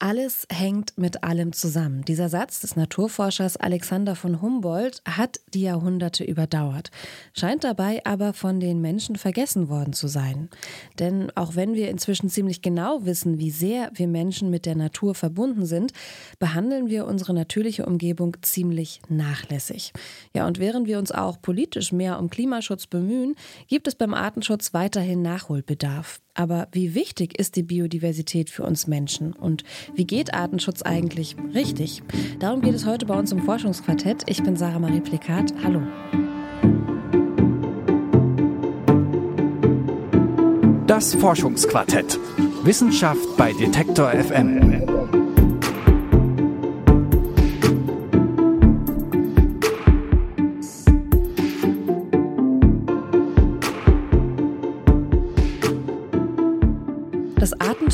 Alles hängt mit allem zusammen. Dieser Satz des Naturforschers Alexander von Humboldt hat die Jahrhunderte überdauert, scheint dabei aber von den Menschen vergessen worden zu sein. Denn auch wenn wir inzwischen ziemlich genau wissen, wie sehr wir Menschen mit der Natur verbunden sind, behandeln wir unsere natürliche Umgebung ziemlich nachlässig. Ja, und während wir uns auch politisch mehr um Klimaschutz bemühen, gibt es beim Artenschutz weiterhin Nachholbedarf. Aber wie wichtig ist die Biodiversität für uns Menschen? Und wie geht Artenschutz eigentlich richtig? Darum geht es heute bei uns im Forschungsquartett. Ich bin Sarah Marie Plikat. Hallo. Das Forschungsquartett. Wissenschaft bei Detektor FM.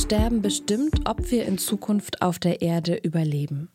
Sterben bestimmt, ob wir in Zukunft auf der Erde überleben.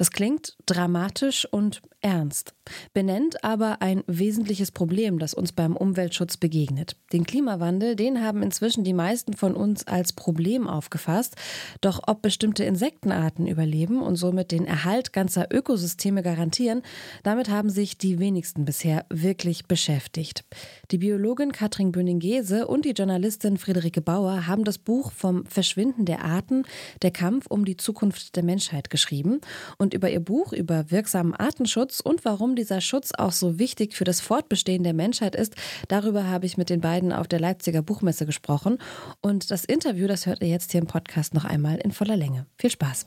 Das klingt dramatisch und ernst, benennt aber ein wesentliches Problem, das uns beim Umweltschutz begegnet. Den Klimawandel, den haben inzwischen die meisten von uns als Problem aufgefasst. Doch ob bestimmte Insektenarten überleben und somit den Erhalt ganzer Ökosysteme garantieren, damit haben sich die wenigsten bisher wirklich beschäftigt. Die Biologin Katrin Böning-Gese und die Journalistin Friederike Bauer haben das Buch Vom Verschwinden der Arten, der Kampf um die Zukunft der Menschheit geschrieben. Und über ihr Buch über wirksamen Artenschutz und warum dieser Schutz auch so wichtig für das Fortbestehen der Menschheit ist, darüber habe ich mit den beiden auf der Leipziger Buchmesse gesprochen. Und das Interview, das hört ihr jetzt hier im Podcast noch einmal in voller Länge. Viel Spaß.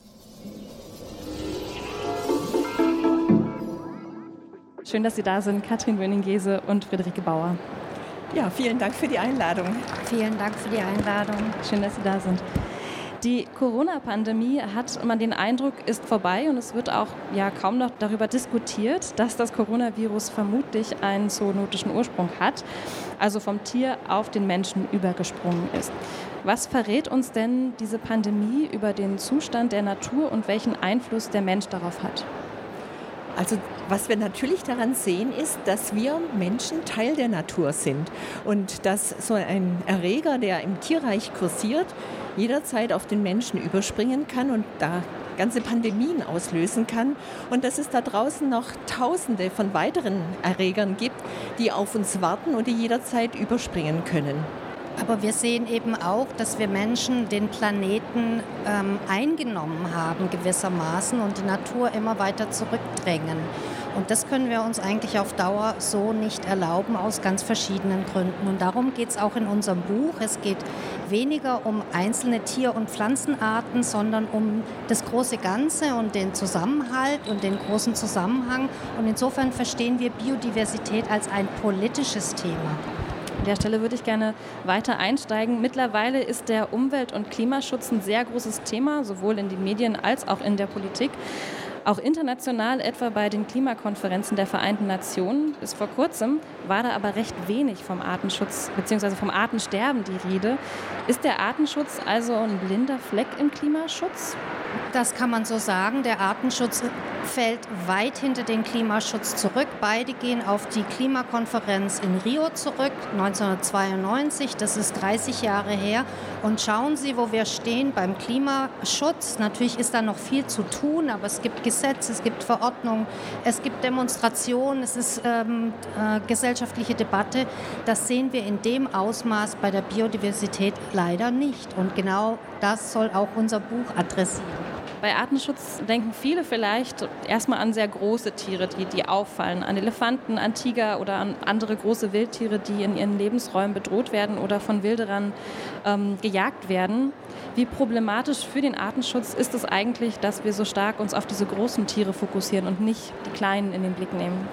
Schön, dass Sie da sind, Katrin Wöning-Gese und Friederike Bauer. Ja, vielen Dank für die Einladung. Vielen Dank für die Einladung. Schön, dass Sie da sind. Die Corona-Pandemie hat man den Eindruck, ist vorbei und es wird auch ja kaum noch darüber diskutiert, dass das Coronavirus vermutlich einen zoonotischen Ursprung hat, also vom Tier auf den Menschen übergesprungen ist. Was verrät uns denn diese Pandemie über den Zustand der Natur und welchen Einfluss der Mensch darauf hat? Also was wir natürlich daran sehen, ist, dass wir Menschen Teil der Natur sind und dass so ein Erreger, der im Tierreich kursiert, jederzeit auf den Menschen überspringen kann und da ganze Pandemien auslösen kann und dass es da draußen noch Tausende von weiteren Erregern gibt, die auf uns warten und die jederzeit überspringen können. Aber wir sehen eben auch, dass wir Menschen den Planeten ähm, eingenommen haben gewissermaßen und die Natur immer weiter zurückdrängen. Und das können wir uns eigentlich auf Dauer so nicht erlauben, aus ganz verschiedenen Gründen. Und darum geht es auch in unserem Buch. Es geht weniger um einzelne Tier- und Pflanzenarten, sondern um das große Ganze und den Zusammenhalt und den großen Zusammenhang. Und insofern verstehen wir Biodiversität als ein politisches Thema. An der Stelle würde ich gerne weiter einsteigen. Mittlerweile ist der Umwelt- und Klimaschutz ein sehr großes Thema, sowohl in den Medien als auch in der Politik. Auch international, etwa bei den Klimakonferenzen der Vereinten Nationen. Bis vor kurzem war da aber recht wenig vom Artenschutz bzw. vom Artensterben die Rede. Ist der Artenschutz also ein blinder Fleck im Klimaschutz? Das kann man so sagen. Der Artenschutz fällt weit hinter den Klimaschutz zurück. Beide gehen auf die Klimakonferenz in Rio zurück, 1992. Das ist 30 Jahre her. Und schauen Sie, wo wir stehen beim Klimaschutz. Natürlich ist da noch viel zu tun, aber es gibt Gesetze, es gibt Verordnungen, es gibt Demonstrationen, es ist ähm, äh, gesellschaftliche Debatte. Das sehen wir in dem Ausmaß bei der Biodiversität leider nicht. Und genau das soll auch unser Buch adressieren. Bei Artenschutz denken viele vielleicht erstmal an sehr große Tiere, die, die auffallen, an Elefanten, an Tiger oder an andere große Wildtiere, die in ihren Lebensräumen bedroht werden oder von Wilderern ähm, gejagt werden. Wie problematisch für den Artenschutz ist es eigentlich, dass wir so stark uns auf diese großen Tiere fokussieren und nicht die kleinen in den Blick nehmen?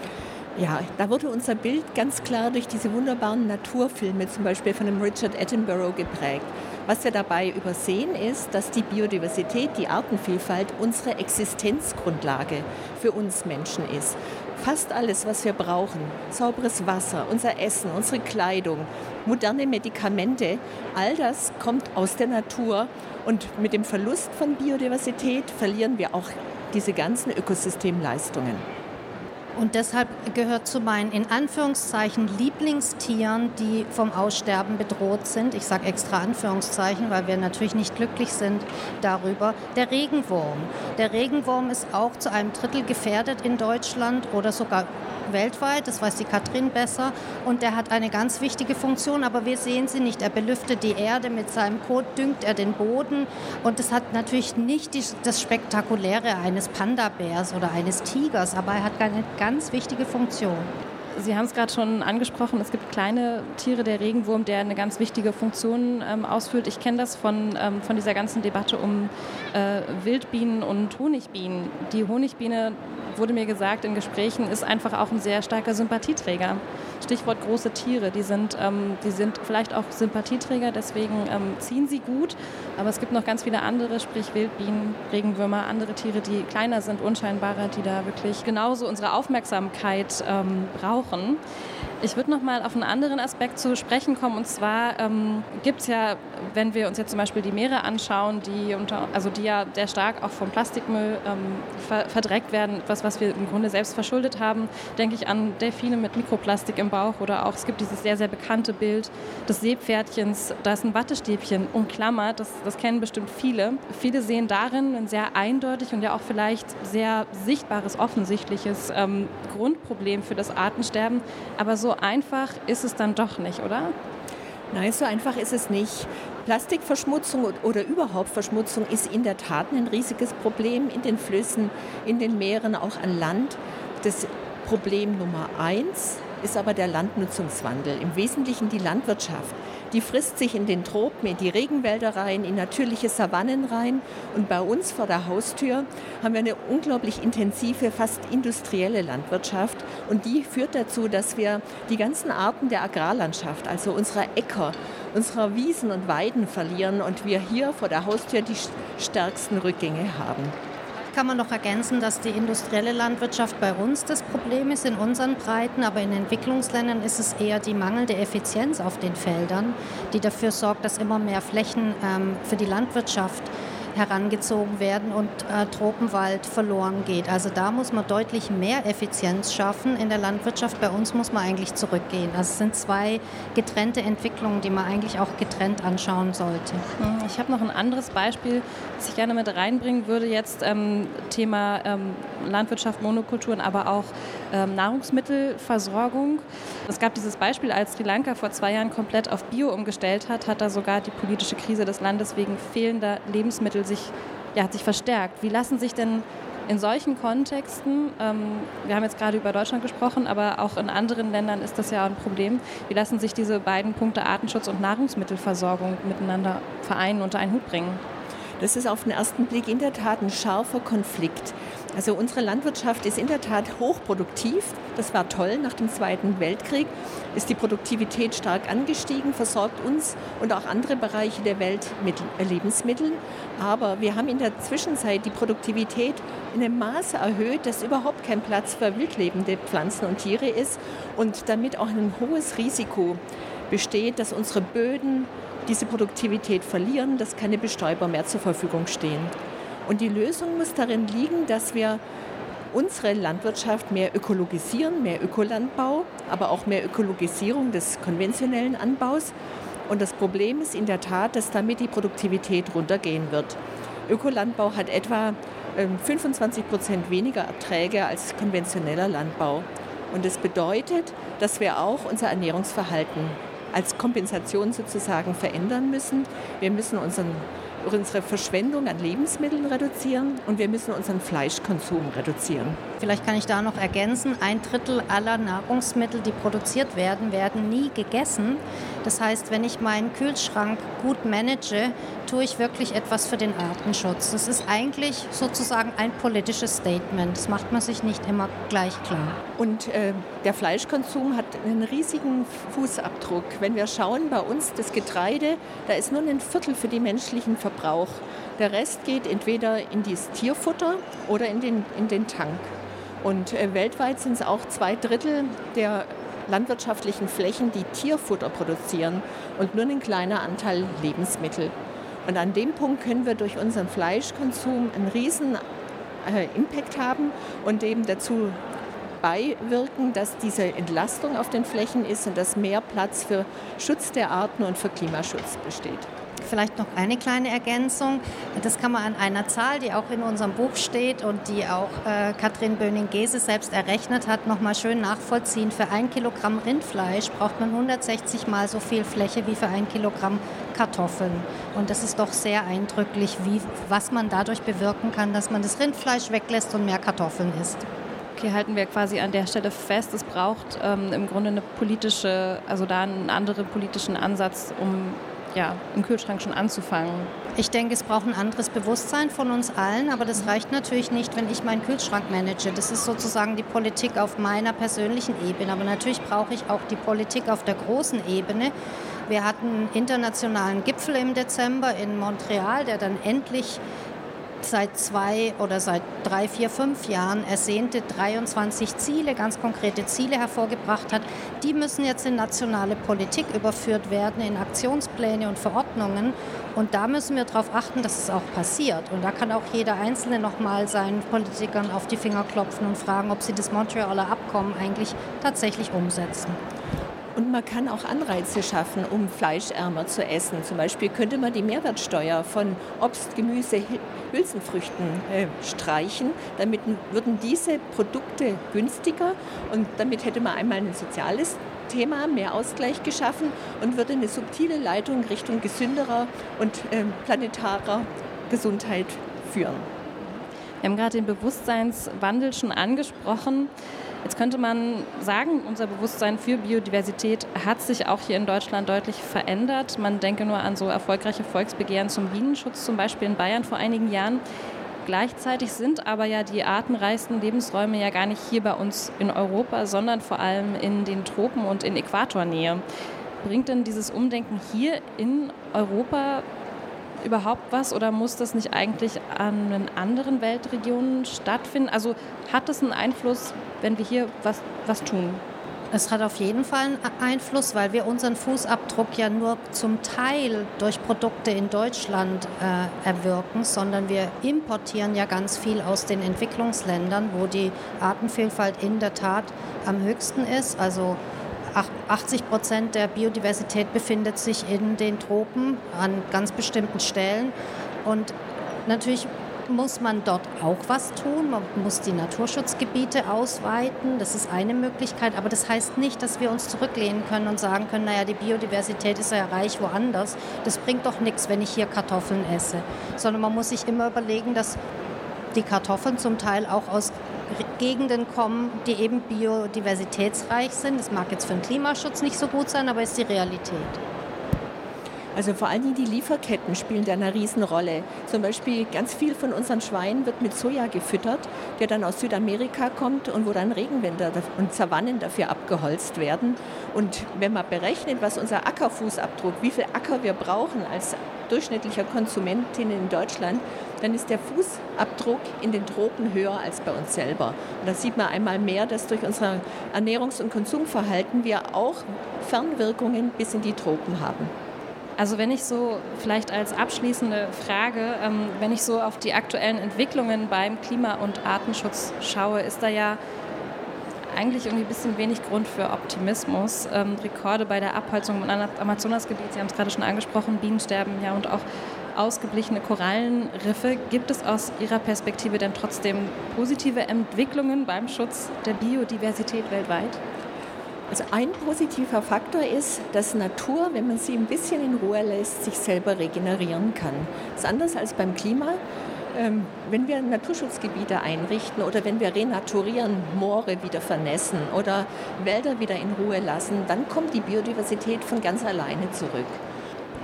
Ja, da wurde unser Bild ganz klar durch diese wunderbaren Naturfilme, zum Beispiel von dem Richard Attenborough, geprägt. Was wir dabei übersehen ist, dass die Biodiversität, die Artenvielfalt unsere Existenzgrundlage für uns Menschen ist. Fast alles, was wir brauchen, sauberes Wasser, unser Essen, unsere Kleidung, moderne Medikamente, all das kommt aus der Natur und mit dem Verlust von Biodiversität verlieren wir auch diese ganzen Ökosystemleistungen. Und deshalb gehört zu meinen in Anführungszeichen Lieblingstieren, die vom Aussterben bedroht sind, ich sage extra Anführungszeichen, weil wir natürlich nicht glücklich sind darüber, der Regenwurm. Der Regenwurm ist auch zu einem Drittel gefährdet in Deutschland oder sogar weltweit, das weiß die Katrin besser. Und der hat eine ganz wichtige Funktion, aber wir sehen sie nicht. Er belüftet die Erde mit seinem Kot, düngt er den Boden. Und das hat natürlich nicht die, das Spektakuläre eines Panda-Bärs oder eines Tigers, aber er hat eine ganz wichtige Funktion. Sie haben es gerade schon angesprochen, es gibt kleine Tiere, der Regenwurm, der eine ganz wichtige Funktion ähm, ausfüllt. Ich kenne das von, ähm, von dieser ganzen Debatte um äh, Wildbienen und Honigbienen. Die Honigbiene wurde mir gesagt in Gesprächen, ist einfach auch ein sehr starker Sympathieträger. Stichwort große Tiere, die sind, ähm, die sind vielleicht auch Sympathieträger, deswegen ähm, ziehen sie gut. Aber es gibt noch ganz viele andere, sprich Wildbienen, Regenwürmer, andere Tiere, die kleiner sind, unscheinbarer, die da wirklich genauso unsere Aufmerksamkeit ähm, brauchen. Ich würde noch mal auf einen anderen Aspekt zu sprechen kommen. Und zwar ähm, gibt es ja, wenn wir uns jetzt zum Beispiel die Meere anschauen, die, unter, also die ja sehr stark auch vom Plastikmüll ähm, ver verdreckt werden, etwas, was wir im Grunde selbst verschuldet haben, denke ich an Delfine mit Mikroplastik im Bauch oder auch, es gibt dieses sehr, sehr bekannte Bild des Seepferdchens, da ist ein Wattestäbchen umklammert, das, das kennen bestimmt viele. Viele sehen darin ein sehr eindeutig und ja auch vielleicht sehr sichtbares, offensichtliches ähm, Grundproblem für das Artensterben. Aber so einfach ist es dann doch nicht, oder? Nein, so einfach ist es nicht. Plastikverschmutzung oder überhaupt Verschmutzung ist in der Tat ein riesiges Problem in den Flüssen, in den Meeren, auch an Land. Das Problem Nummer eins ist aber der Landnutzungswandel, im Wesentlichen die Landwirtschaft. Die frisst sich in den Tropen, in die Regenwälder rein, in natürliche Savannen rein. Und bei uns vor der Haustür haben wir eine unglaublich intensive, fast industrielle Landwirtschaft. Und die führt dazu, dass wir die ganzen Arten der Agrarlandschaft, also unserer Äcker, unserer Wiesen und Weiden verlieren und wir hier vor der Haustür die stärksten Rückgänge haben kann man noch ergänzen, dass die industrielle Landwirtschaft bei uns das Problem ist in unseren Breiten, aber in Entwicklungsländern ist es eher die mangelnde Effizienz auf den Feldern, die dafür sorgt, dass immer mehr Flächen ähm, für die Landwirtschaft herangezogen werden und äh, Tropenwald verloren geht. Also da muss man deutlich mehr Effizienz schaffen. In der Landwirtschaft bei uns muss man eigentlich zurückgehen. Also es sind zwei getrennte Entwicklungen, die man eigentlich auch getrennt anschauen sollte. Hm, ich habe noch ein anderes Beispiel, das ich gerne mit reinbringen würde. Jetzt ähm, Thema ähm, Landwirtschaft, Monokulturen, aber auch ähm, Nahrungsmittelversorgung. Es gab dieses Beispiel, als Sri Lanka vor zwei Jahren komplett auf Bio umgestellt hat, hat da sogar die politische Krise des Landes wegen fehlender Lebensmittel sich, ja, hat sich verstärkt. Wie lassen sich denn in solchen Kontexten, ähm, wir haben jetzt gerade über Deutschland gesprochen, aber auch in anderen Ländern ist das ja ein Problem, wie lassen sich diese beiden Punkte Artenschutz und Nahrungsmittelversorgung miteinander vereinen, unter einen Hut bringen? Das ist auf den ersten Blick in der Tat ein scharfer Konflikt. Also unsere Landwirtschaft ist in der Tat hochproduktiv. Das war toll. Nach dem Zweiten Weltkrieg ist die Produktivität stark angestiegen, versorgt uns und auch andere Bereiche der Welt mit Lebensmitteln. Aber wir haben in der Zwischenzeit die Produktivität in einem Maße erhöht, dass überhaupt kein Platz für wildlebende Pflanzen und Tiere ist und damit auch ein hohes Risiko besteht, dass unsere Böden diese Produktivität verlieren, dass keine Bestäuber mehr zur Verfügung stehen. Und die Lösung muss darin liegen, dass wir unsere Landwirtschaft mehr ökologisieren, mehr Ökolandbau, aber auch mehr Ökologisierung des konventionellen Anbaus. Und das Problem ist in der Tat, dass damit die Produktivität runtergehen wird. Ökolandbau hat etwa 25 ähm, Prozent weniger Erträge als konventioneller Landbau. Und das bedeutet, dass wir auch unser Ernährungsverhalten als Kompensation sozusagen verändern müssen. Wir müssen unseren unsere Verschwendung an Lebensmitteln reduzieren und wir müssen unseren Fleischkonsum reduzieren. Vielleicht kann ich da noch ergänzen, ein Drittel aller Nahrungsmittel, die produziert werden, werden nie gegessen. Das heißt, wenn ich meinen Kühlschrank gut manage, tue ich wirklich etwas für den Artenschutz. Das ist eigentlich sozusagen ein politisches Statement. Das macht man sich nicht immer gleich klar. Und äh, der Fleischkonsum hat einen riesigen Fußabdruck. Wenn wir schauen, bei uns das Getreide, da ist nur ein Viertel für die menschlichen Verbrauch. Der Rest geht entweder in das Tierfutter oder in den, in den Tank. Und äh, weltweit sind es auch zwei Drittel der landwirtschaftlichen Flächen, die Tierfutter produzieren und nur ein kleiner Anteil Lebensmittel. Und an dem Punkt können wir durch unseren Fleischkonsum einen riesen äh, Impact haben und eben dazu dabei wirken, dass diese Entlastung auf den Flächen ist und dass mehr Platz für Schutz der Arten und für Klimaschutz besteht. Vielleicht noch eine kleine Ergänzung. Das kann man an einer Zahl, die auch in unserem Buch steht und die auch äh, Katrin Böning-Gese selbst errechnet hat, noch mal schön nachvollziehen. Für ein Kilogramm Rindfleisch braucht man 160 mal so viel Fläche wie für ein Kilogramm Kartoffeln. Und das ist doch sehr eindrücklich, wie, was man dadurch bewirken kann, dass man das Rindfleisch weglässt und mehr Kartoffeln isst. Okay, halten wir quasi an der Stelle fest, es braucht ähm, im Grunde eine politische, also da einen anderen politischen Ansatz, um ja, im Kühlschrank schon anzufangen? Ich denke, es braucht ein anderes Bewusstsein von uns allen, aber das reicht natürlich nicht, wenn ich meinen Kühlschrank manage. Das ist sozusagen die Politik auf meiner persönlichen Ebene. Aber natürlich brauche ich auch die Politik auf der großen Ebene. Wir hatten einen internationalen Gipfel im Dezember in Montreal, der dann endlich seit zwei oder seit drei, vier, fünf Jahren ersehnte 23 Ziele, ganz konkrete Ziele hervorgebracht hat. Die müssen jetzt in nationale Politik überführt werden, in Aktionspläne und Verordnungen. Und da müssen wir darauf achten, dass es auch passiert. Und da kann auch jeder Einzelne nochmal seinen Politikern auf die Finger klopfen und fragen, ob sie das Montrealer Abkommen eigentlich tatsächlich umsetzen. Und man kann auch Anreize schaffen, um fleischärmer zu essen. Zum Beispiel könnte man die Mehrwertsteuer von Obst, Gemüse, Hülsenfrüchten äh, streichen. Damit würden diese Produkte günstiger und damit hätte man einmal ein soziales Thema, mehr Ausgleich geschaffen und würde eine subtile Leitung Richtung gesünderer und äh, planetarer Gesundheit führen. Wir haben gerade den Bewusstseinswandel schon angesprochen. Jetzt könnte man sagen, unser Bewusstsein für Biodiversität hat sich auch hier in Deutschland deutlich verändert. Man denke nur an so erfolgreiche Volksbegehren zum Bienenschutz, zum Beispiel in Bayern vor einigen Jahren. Gleichzeitig sind aber ja die artenreichsten Lebensräume ja gar nicht hier bei uns in Europa, sondern vor allem in den Tropen und in Äquatornähe. Bringt denn dieses Umdenken hier in Europa überhaupt was oder muss das nicht eigentlich an anderen Weltregionen stattfinden? Also hat das einen Einfluss, wenn wir hier was, was tun? Es hat auf jeden Fall einen Einfluss, weil wir unseren Fußabdruck ja nur zum Teil durch Produkte in Deutschland äh, erwirken, sondern wir importieren ja ganz viel aus den Entwicklungsländern, wo die Artenvielfalt in der Tat am höchsten ist. Also 80 Prozent der Biodiversität befindet sich in den Tropen an ganz bestimmten Stellen. Und natürlich muss man dort auch was tun. Man muss die Naturschutzgebiete ausweiten. Das ist eine Möglichkeit. Aber das heißt nicht, dass wir uns zurücklehnen können und sagen können, naja, die Biodiversität ist ja reich woanders. Das bringt doch nichts, wenn ich hier Kartoffeln esse. Sondern man muss sich immer überlegen, dass die Kartoffeln zum Teil auch aus Gegenden kommen, die eben biodiversitätsreich sind. Das mag jetzt für den Klimaschutz nicht so gut sein, aber ist die Realität. Also vor allem die Lieferketten spielen da eine Riesenrolle. Zum Beispiel ganz viel von unseren Schweinen wird mit Soja gefüttert, der dann aus Südamerika kommt und wo dann Regenwälder und Savannen dafür abgeholzt werden. Und wenn man berechnet, was unser Ackerfußabdruck, wie viel Acker wir brauchen als durchschnittlicher Konsumentin in Deutschland, dann ist der Fußabdruck in den Tropen höher als bei uns selber. Und da sieht man einmal mehr, dass durch unser Ernährungs- und Konsumverhalten wir auch Fernwirkungen bis in die Tropen haben. Also wenn ich so vielleicht als abschließende Frage, ähm, wenn ich so auf die aktuellen Entwicklungen beim Klima- und Artenschutz schaue, ist da ja eigentlich irgendwie ein bisschen wenig Grund für Optimismus. Ähm, Rekorde bei der Abholzung im Amazonasgebiet, Sie haben es gerade schon angesprochen, Bienensterben ja und auch ausgeblichene Korallenriffe. Gibt es aus Ihrer Perspektive denn trotzdem positive Entwicklungen beim Schutz der Biodiversität weltweit? Also ein positiver Faktor ist, dass Natur, wenn man sie ein bisschen in Ruhe lässt, sich selber regenerieren kann. Das ist anders als beim Klima. Ähm, wenn wir Naturschutzgebiete einrichten oder wenn wir renaturieren, Moore wieder vernässen oder Wälder wieder in Ruhe lassen, dann kommt die Biodiversität von ganz alleine zurück.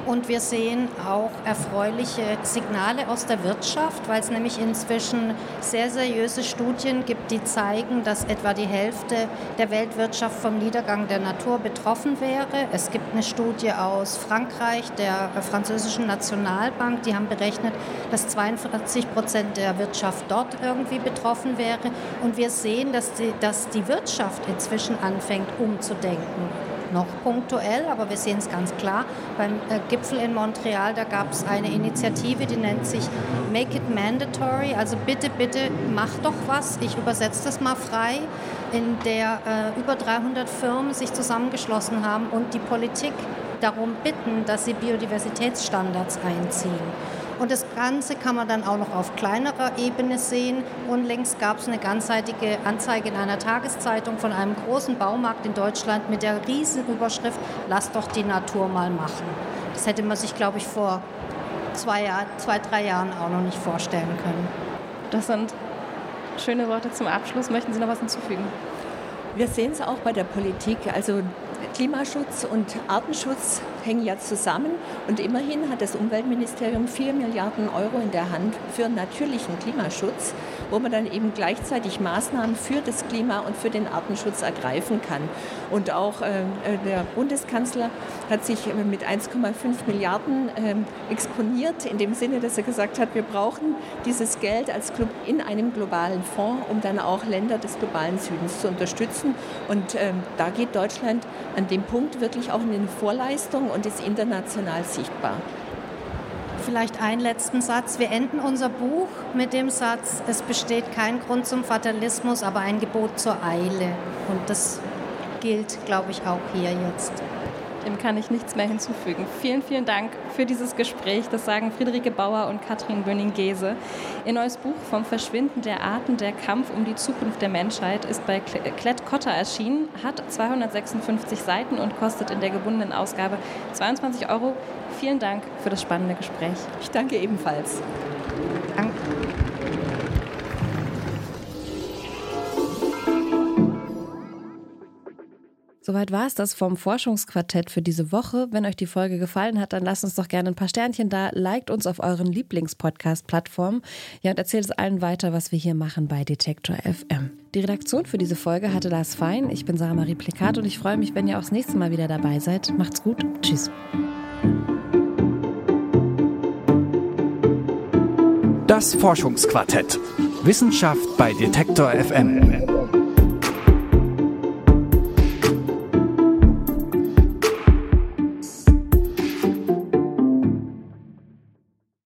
Und wir sehen auch erfreuliche Signale aus der Wirtschaft, weil es nämlich inzwischen sehr seriöse Studien gibt, die zeigen, dass etwa die Hälfte der Weltwirtschaft vom Niedergang der Natur betroffen wäre. Es gibt eine Studie aus Frankreich, der französischen Nationalbank, die haben berechnet, dass 42 Prozent der Wirtschaft dort irgendwie betroffen wäre. Und wir sehen, dass die, dass die Wirtschaft inzwischen anfängt umzudenken noch punktuell, aber wir sehen es ganz klar. Beim äh, Gipfel in Montreal, da gab es eine Initiative, die nennt sich Make It Mandatory, also bitte, bitte mach doch was. Ich übersetze das mal frei, in der äh, über 300 Firmen sich zusammengeschlossen haben und die Politik darum bitten, dass sie Biodiversitätsstandards einziehen. Und das Ganze kann man dann auch noch auf kleinerer Ebene sehen. Unlängst gab es eine ganzseitige Anzeige in einer Tageszeitung von einem großen Baumarkt in Deutschland mit der Riesenüberschrift Lass doch die Natur mal machen. Das hätte man sich, glaube ich, vor zwei, Jahr, zwei, drei Jahren auch noch nicht vorstellen können. Das sind schöne Worte zum Abschluss. Möchten Sie noch was hinzufügen? Wir sehen es auch bei der Politik. Also Klimaschutz und Artenschutz hängen ja zusammen und immerhin hat das Umweltministerium 4 Milliarden Euro in der Hand für natürlichen Klimaschutz, wo man dann eben gleichzeitig Maßnahmen für das Klima und für den Artenschutz ergreifen kann. Und auch äh, der Bundeskanzler hat sich mit 1,5 Milliarden äh, exponiert, in dem Sinne, dass er gesagt hat, wir brauchen dieses Geld als Club in einem globalen Fonds, um dann auch Länder des globalen Südens zu unterstützen. Und äh, da geht Deutschland an dem Punkt wirklich auch in eine Vorleistung und ist international sichtbar. Vielleicht einen letzten Satz. Wir enden unser Buch mit dem Satz, es besteht kein Grund zum Fatalismus, aber ein Gebot zur Eile. Und das gilt, glaube ich, auch hier jetzt. Dem kann ich nichts mehr hinzufügen. Vielen, vielen Dank für dieses Gespräch. Das sagen Friederike Bauer und Katrin Böning-Gese. Ihr neues Buch vom Verschwinden der Arten, der Kampf um die Zukunft der Menschheit ist bei Klett Cotta erschienen, hat 256 Seiten und kostet in der gebundenen Ausgabe 22 Euro. Vielen Dank für das spannende Gespräch. Ich danke ebenfalls. Soweit war es das vom Forschungsquartett für diese Woche. Wenn euch die Folge gefallen hat, dann lasst uns doch gerne ein paar Sternchen da, liked uns auf euren Lieblingspodcast-Plattformen. Ja, und erzählt es allen weiter, was wir hier machen bei Detektor FM. Die Redaktion für diese Folge hatte Lars Fein. Ich bin Sarah Marie Plikat und ich freue mich, wenn ihr auch das nächste Mal wieder dabei seid. Macht's gut. Tschüss. Das Forschungsquartett. Wissenschaft bei Detektor FM.